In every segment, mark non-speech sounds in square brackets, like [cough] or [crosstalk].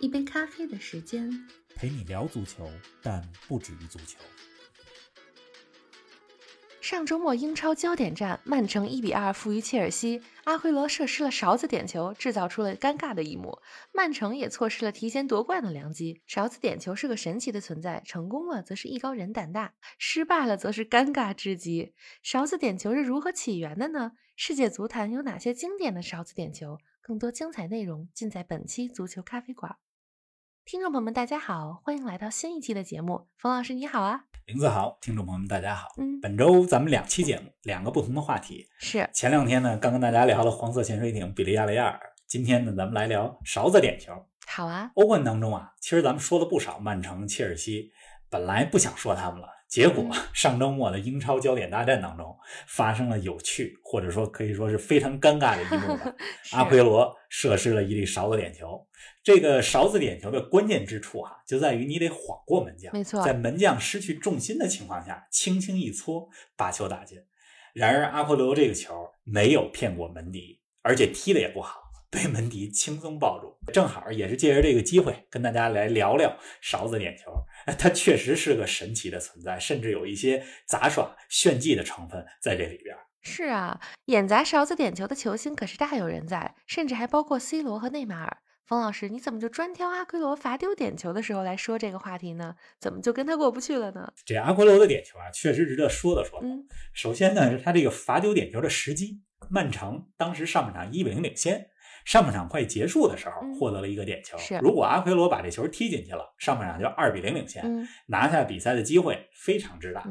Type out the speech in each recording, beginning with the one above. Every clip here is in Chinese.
一杯咖啡的时间，陪你聊足球，但不止于足球。上周末英超焦点战，曼城一比二负于切尔西，阿奎罗射失了勺子点球，制造出了尴尬的一幕。曼城也错失了提前夺冠的良机。勺子点球是个神奇的存在，成功了则是艺高人胆大，失败了则是尴尬至极。勺子点球是如何起源的呢？世界足坛有哪些经典的勺子点球？更多精彩内容尽在本期足球咖啡馆。听众朋友们，大家好，欢迎来到新一期的节目。冯老师你好啊，林子好，听众朋友们大家好。嗯，本周咱们两期节目，两个不同的话题。是前两天呢，刚跟大家聊了黄色潜水艇比利亚雷亚尔，今天呢，咱们来聊勺子点球。好啊，欧冠当中啊，其实咱们说了不少曼城、切尔西，本来不想说他们了。结果上周末的英超焦点大战当中，发生了有趣或者说可以说是非常尴尬的一幕吧。[laughs] 阿奎罗射失了一粒勺子点球，这个勺子点球的关键之处哈，就在于你得晃过门将，没错，在门将失去重心的情况下，轻轻一搓把球打进。然而阿奎罗这个球没有骗过门迪，而且踢的也不好。被门迪轻松抱住，正好也是借着这个机会跟大家来聊聊勺子点球。[laughs] 它确实是个神奇的存在，甚至有一些杂耍炫技的成分在这里边。是啊，演砸勺子点球的球星可是大有人在，甚至还包括 C 罗和内马尔。冯老师，你怎么就专挑阿奎罗罚丢点球的时候来说这个话题呢？怎么就跟他过不去了呢？这阿奎罗的点球啊，确实值得说的说。嗯，首先呢，是他这个罚丢点球的时机，曼城当时上半场一比零领先。上半场快结束的时候，获得了一个点球。如果阿奎罗把这球踢进去了，上半场就二比零领先，拿下比赛的机会非常之大。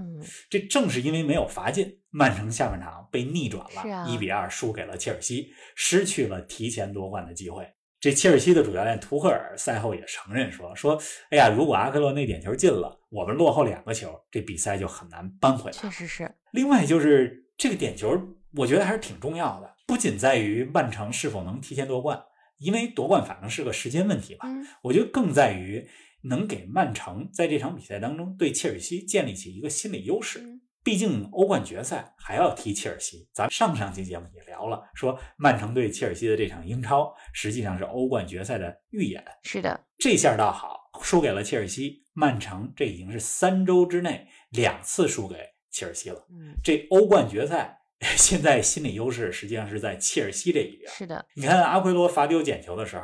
这正是因为没有罚进，曼城下半场被逆转了，一比二输给了切尔西，失去了提前夺冠的机会。这切尔西的主教练图赫尔赛后也承认说：“说，哎呀，如果阿奎罗那点球进了，我们落后两个球，这比赛就很难扳回来。”确实是。另外就是这个点球，我觉得还是挺重要的。不仅在于曼城是否能提前夺冠，因为夺冠反正是个时间问题吧。我觉得更在于能给曼城在这场比赛当中对切尔西建立起一个心理优势。毕竟欧冠决赛还要踢切尔西，咱们上上期节目也聊了，说曼城对切尔西的这场英超实际上是欧冠决赛的预演。是的，这下倒好，输给了切尔西，曼城这已经是三周之内两次输给切尔西了。嗯，这欧冠决赛。[laughs] 现在心理优势实际上是在切尔西这一边。是的，你看阿奎罗罚丢捡球的时候，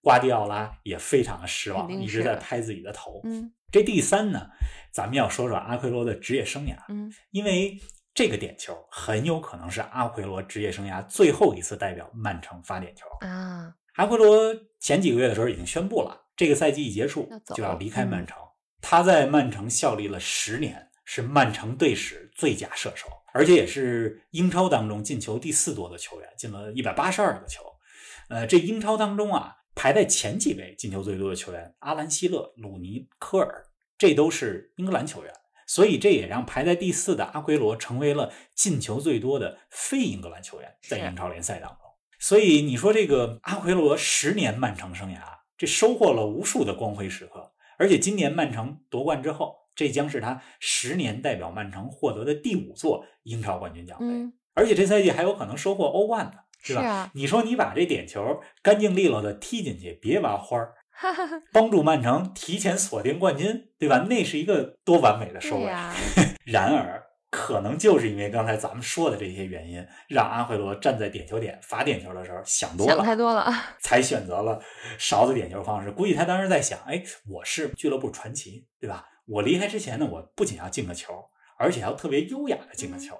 瓜迪奥拉也非常的失望，一直在拍自己的头。嗯，这第三呢，咱们要说说阿奎罗的职业生涯。嗯，因为这个点球很有可能是阿奎罗职业生涯最后一次代表曼城发点球啊。阿奎罗前几个月的时候已经宣布了，这个赛季一结束就要离开曼城。他在曼城效力了十年，是曼城队史最佳射手。而且也是英超当中进球第四多的球员，进了一百八十二个球。呃，这英超当中啊，排在前几位进球最多的球员，阿兰·希勒、鲁尼、科尔，这都是英格兰球员。所以这也让排在第四的阿奎罗成为了进球最多的非英格兰球员，在英超联赛当中。所以你说这个阿奎罗十年曼城生涯，这收获了无数的光辉时刻。而且今年曼城夺冠之后。这将是他十年代表曼城获得的第五座英超冠军奖杯，而且这赛季还有可能收获欧冠呢，是吧？你说你把这点球干净利落的踢进去，别挖花儿，[laughs] 帮助曼城提前锁定冠军，对吧？那是一个多完美的收尾。啊 [laughs] 然而，可能就是因为刚才咱们说的这些原因，让阿奎罗站在点球点罚点球的时候想多了，想太多了，[laughs] 才选择了勺子点球方式。估计他当时在想：哎，我是俱乐部传奇，对吧？我离开之前呢，我不仅要进个球，而且要特别优雅的进个球。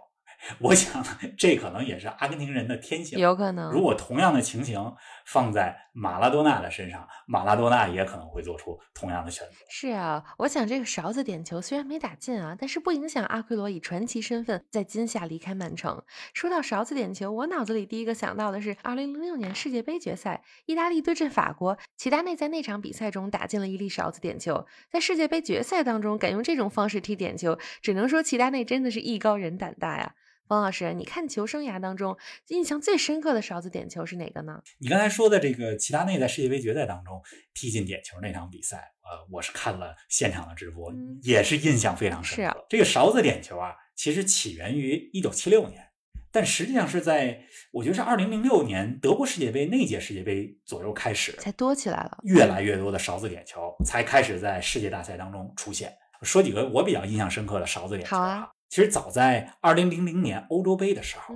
我想这可能也是阿根廷人的天性，有可能。如果同样的情形放在马拉多纳的身上，马拉多纳也可能会做出同样的选择。是啊，我想这个勺子点球虽然没打进啊，但是不影响阿奎罗以传奇身份在今夏离开曼城。说到勺子点球，我脑子里第一个想到的是2006年世界杯决赛，意大利对阵法国，齐达内在那场比赛中打进了一粒勺子点球。在世界杯决赛当中敢用这种方式踢点球，只能说齐达内真的是艺高人胆大呀。方老师，你看球生涯当中印象最深刻的勺子点球是哪个呢？你刚才说的这个齐达内在世界杯决赛当中踢进点球那场比赛，呃，我是看了现场的直播，也是印象非常深刻。是啊，这个勺子点球啊，其实起源于一九七六年，但实际上是在我觉得是二零零六年德国世界杯那届世界杯左右开始才多起来了，越来越多的勺子点球才开始在世界大赛当中出现。说几个我比较印象深刻的勺子点球啊。其实早在二零零零年欧洲杯的时候，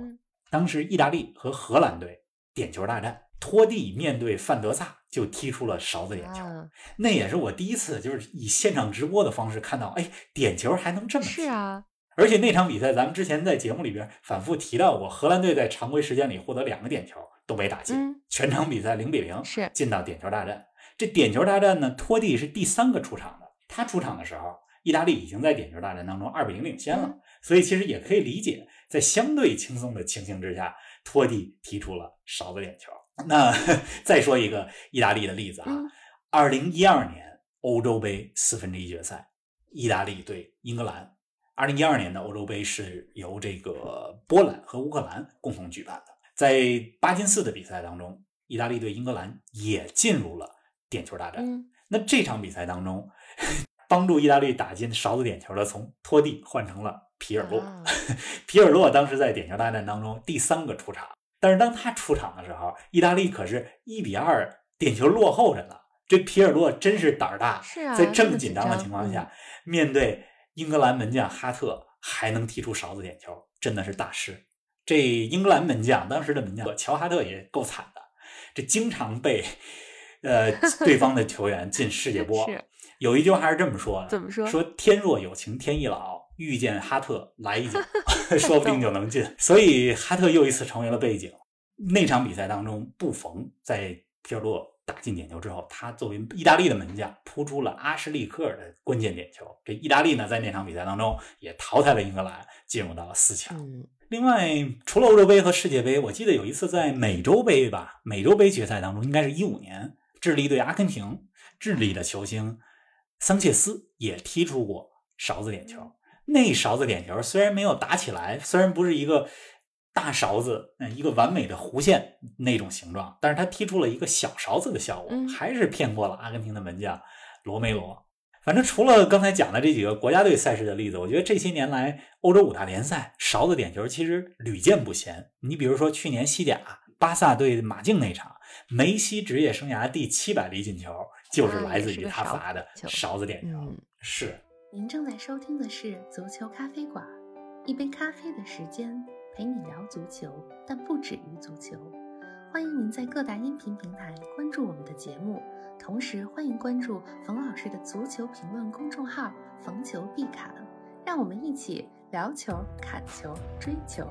当时意大利和荷兰队点球大战，托蒂面对范德萨就踢出了勺子点球，那也是我第一次就是以现场直播的方式看到，哎，点球还能这么踢。是啊，而且那场比赛咱们之前在节目里边反复提到过，荷兰队在常规时间里获得两个点球都没打进，全场比赛零比零是进到点球大战。这点球大战呢，托蒂是第三个出场的，他出场的时候。意大利已经在点球大战当中二比零领先了，所以其实也可以理解，在相对轻松的情形之下，托蒂踢出了勺子点球。那 [laughs] 再说一个意大利的例子啊，二零一二年欧洲杯四分之一决赛，意大利对英格兰。二零一二年的欧洲杯是由这个波兰和乌克兰共同举办的，在八进四的比赛当中，意大利对英格兰也进入了点球大战。那这场比赛当中。帮助意大利打进勺子点球的，从托蒂换成了皮尔洛。[laughs] 皮尔洛当时在点球大战当中第三个出场，但是当他出场的时候，意大利可是一比二点球落后着呢。这皮尔洛真是胆儿大，在这么紧张的情况下，面对英格兰门将哈特还能踢出勺子点球，真的是大师。这英格兰门将当时的门将乔哈特也够惨的，这经常被呃对方的球员进世界 [laughs] 波。有一句话是这么说的：怎么说？说天若有情天亦老，遇见哈特来一脚，[laughs] 说不定就能进。[laughs] 所以哈特又一次成为了背景。那场比赛当中，布冯在皮尔洛打进点球之后，他作为意大利的门将扑出了阿什利科尔的关键点球。这意大利呢，在那场比赛当中也淘汰了英格兰，进入到了四强。另外，除了欧洲杯和世界杯，我记得有一次在美洲杯吧，美洲杯决赛当中，应该是一五年，智利对阿根廷，智利的球星。桑切斯也踢出过勺子点球，那勺子点球虽然没有打起来，虽然不是一个大勺子，嗯，一个完美的弧线那种形状，但是他踢出了一个小勺子的效果，还是骗过了阿根廷的门将罗梅罗。反正除了刚才讲的这几个国家队赛事的例子，我觉得这些年来欧洲五大联赛勺子点球其实屡见不鲜。你比如说去年西甲巴萨对马竞那场，梅西职业生涯第七百粒进球。就是来自于他罚的勺子点球。是。您正在收听的是足球咖啡馆，一杯咖啡的时间陪你聊足球，但不止于足球。欢迎您在各大音频平台关注我们的节目，同时欢迎关注冯老师的足球评论公众号“冯球必侃”，让我们一起聊球、砍球、追球。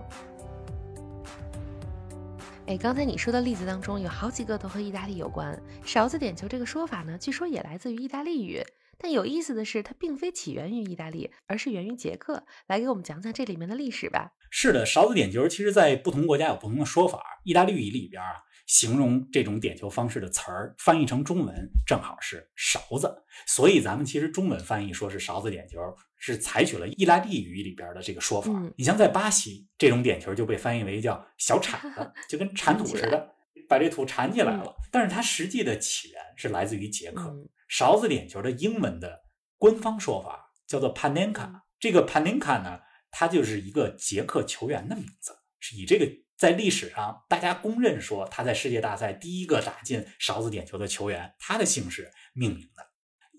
哎，刚才你说的例子当中有好几个都和意大利有关。勺子点球这个说法呢，据说也来自于意大利语。但有意思的是，它并非起源于意大利，而是源于捷克。来给我们讲讲这里面的历史吧。是的，勺子点球其实在不同国家有不同的说法。意大利语里边啊。形容这种点球方式的词儿翻译成中文正好是勺子，所以咱们其实中文翻译说是勺子点球，是采取了意大利语里边的这个说法。你像在巴西，这种点球就被翻译为叫小铲子，[laughs] 就跟铲土似的，把这土铲起来了。但是它实际的起源是来自于捷克，勺子点球的英文的官方说法叫做 panenka。这个 panenka 呢，它就是一个捷克球员的名字，是以这个。在历史上，大家公认说他在世界大赛第一个打进勺子点球的球员，他的姓氏命名的。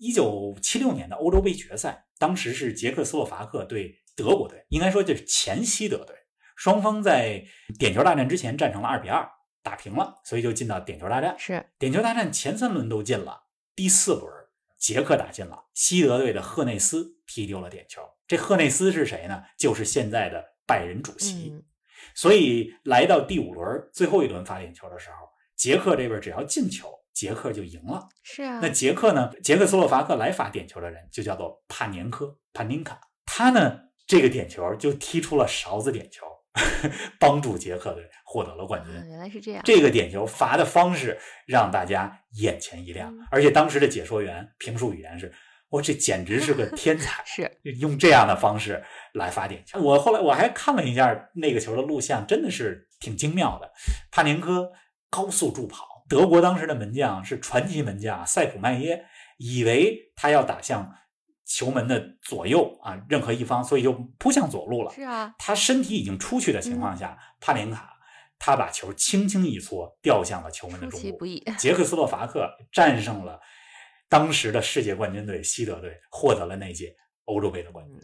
一九七六年的欧洲杯决赛，当时是捷克斯洛伐克对德国队，应该说这是前西德队，双方在点球大战之前战成了二比二，打平了，所以就进到点球大战。是点球大战前三轮都进了，第四轮捷克打进了，西德队的赫内斯踢丢了点球。这赫内斯是谁呢？就是现在的拜仁主席。所以来到第五轮最后一轮罚点球的时候，捷克这边只要进球，捷克就赢了。是啊，那捷克呢？捷克斯洛伐克来罚点球的人就叫做帕年科帕宁卡，他呢这个点球就踢出了勺子点球，[laughs] 帮助捷克队获得了冠军。原来是这样，这个点球罚的方式让大家眼前一亮，而且当时的解说员评述语言是。我这简直是个 [laughs] 天才，是用这样的方式来发点球。我后来我还看了一下那个球的录像，真的是挺精妙的。帕年科高速助跑，德国当时的门将是传奇门将塞普迈耶，以为他要打向球门的左右啊，任何一方，所以就扑向左路了。是啊，他身体已经出去的情况下，帕林卡他把球轻轻一搓，掉向了球门的中路。捷克斯洛伐克战胜了。当时的世界冠军队西德队获得了那届欧洲杯的冠军。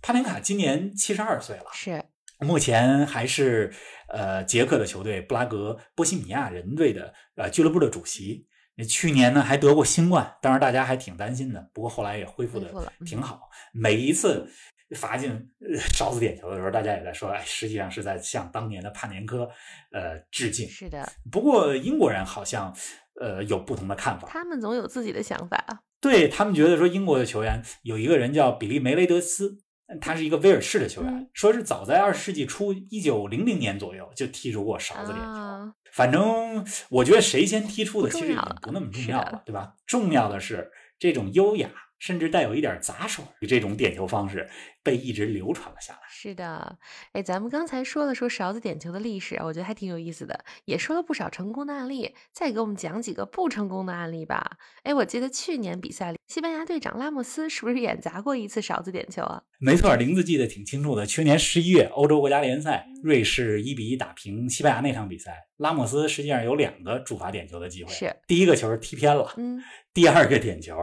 帕林卡今年七十二岁了，是目前还是呃捷克的球队布拉格波西米亚人队的呃俱乐部的主席。去年呢还得过新冠，当然大家还挺担心的，不过后来也恢复的挺好。每一次罚进勺子点球的时候，大家也在说，哎，实际上是在向当年的帕年科呃致敬。是的，不过英国人好像。呃，有不同的看法。他们总有自己的想法。对他们觉得说，英国的球员有一个人叫比利梅雷德斯，他是一个威尔士的球员，说是早在二十世纪初一九零零年左右就踢出过勺子点球。反正我觉得谁先踢出的其实已经不那么重要了，对吧？重要的是这种优雅。甚至带有一点杂耍，这种点球方式被一直流传了下来。是的，哎，咱们刚才说了说勺子点球的历史，我觉得还挺有意思的，也说了不少成功的案例。再给我们讲几个不成功的案例吧。哎，我记得去年比赛里，西班牙队长拉莫斯是不是也砸过一次勺子点球啊？没错，玲子记得挺清楚的。去年十一月欧洲国家联赛，瑞士一比一打平西班牙那场比赛，拉莫斯实际上有两个主罚点球的机会。是第一个球踢偏了，嗯，第二个点球。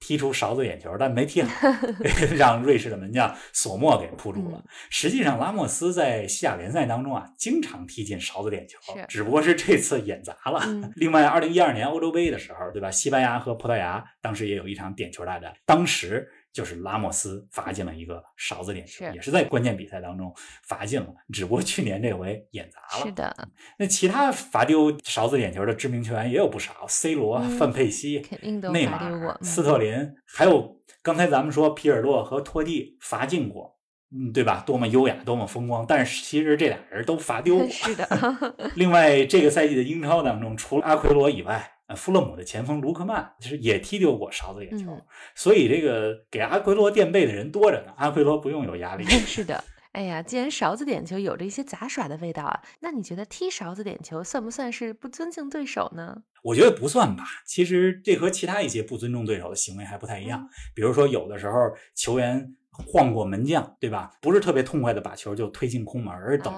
踢出勺子眼球，但没踢好，[laughs] [laughs] 让瑞士的门将索莫给扑住了。实际上，拉莫斯在西甲联赛当中啊，经常踢进勺子点球，只不过是这次演砸了。[laughs] 另外，二零一二年欧洲杯的时候，对吧？西班牙和葡萄牙当时也有一场点球大战，当时。就是拉莫斯罚进了一个勺子点球，也是在关键比赛当中罚进了，只不过去年这回演砸了。是的，那其他罚丢勺子点球的知名球员也有不少，C 罗、范佩西、内马尔、斯特林，还有刚才咱们说皮尔洛和托蒂罚进过，嗯，对吧？多么优雅，多么风光，但是其实这俩人都罚丢 [laughs] 过。是的。[laughs] 另外，这个赛季的英超当中，除了阿奎罗以外。富勒姆的前锋卢克曼其实也踢丢过勺子点球，所以这个给阿奎罗垫背的人多着呢。阿奎罗不用有压力。[laughs] 是的，哎呀，既然勺子点球有着一些杂耍的味道啊，那你觉得踢勺子点球算不算是不尊敬对手呢？我觉得不算吧。其实这和其他一些不尊重对手的行为还不太一样。比如说，有的时候球员。晃过门将，对吧？不是特别痛快的把球就推进空门，而等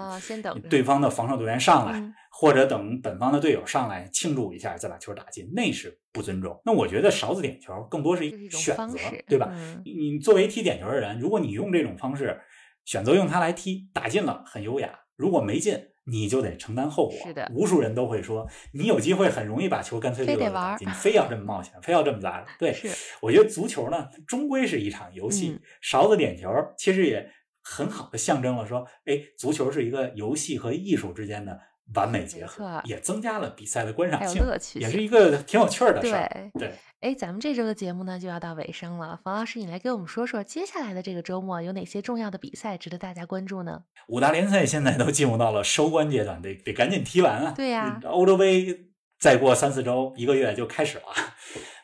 对方的防守队员上来，或者等本方的队友上来庆祝一下，再把球打进，那是不尊重。那我觉得勺子点球更多是一个选择，对吧？你作为踢点球的人，如果你用这种方式选择用它来踢，打进了很优雅；如果没进，你就得承担后果。是的，无数人都会说，你有机会很容易把球干脆溜了打进，非要这么冒险，非要这么砸。对，我觉得足球呢，终归是一场游戏。勺子点球其实也很好的象征了说，哎，足球是一个游戏和艺术之间的完美结合，也增加了比赛的观赏性，乐趣也是一个挺有趣儿的事儿。对。哎，咱们这周的节目呢就要到尾声了。冯老师，你来给我们说说接下来的这个周末有哪些重要的比赛值得大家关注呢？五大联赛现在都进入到了收官阶段，得得赶紧踢完啊！对呀，欧洲杯再过三四周，一个月就开始了。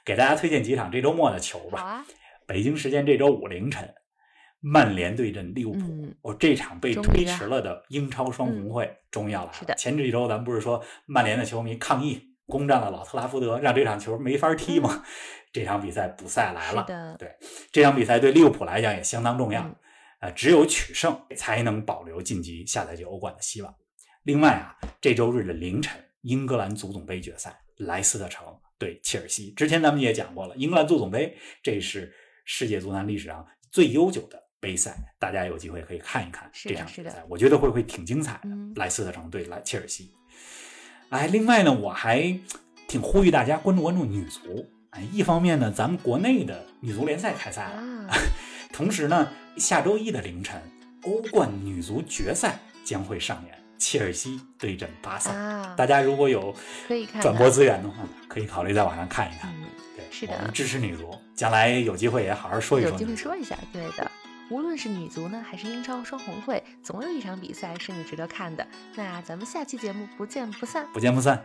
给大家推荐几场这周末的球吧。啊。北京时间这周五凌晨，曼联对阵利物浦。哦，这场被推迟了的英超双红会终于要来了。是的。前几周咱们不是说曼联的球迷抗议？攻占了老特拉福德，让这场球没法踢吗？这场比赛补赛来了。对，这场比赛对利物浦来讲也相当重要。呃，只有取胜才能保留晋级下赛季欧冠的希望。另外啊，这周日的凌晨，英格兰足总杯决赛，莱斯特城对切尔西。之前咱们也讲过了，英格兰足总杯这是世界足坛历史上最悠久的杯赛，大家有机会可以看一看这场比赛，我觉得会会挺精彩的。莱斯特城对莱切尔西。哎，另外呢，我还挺呼吁大家关注关注女足。哎，一方面呢，咱们国内的女足联赛开赛了，[laughs] 同时呢，下周一的凌晨，欧冠女足决赛将会上演，切尔西对阵巴萨。啊，大家如果有转播资源的话，可以考虑在网上看一看。嗯，对，是的我们支持女足，将来有机会也好好说一说。有机会说一下，对的。无论是女足呢，还是英超双红会，总有一场比赛是你值得看的。那咱们下期节目不见不散，不见不散。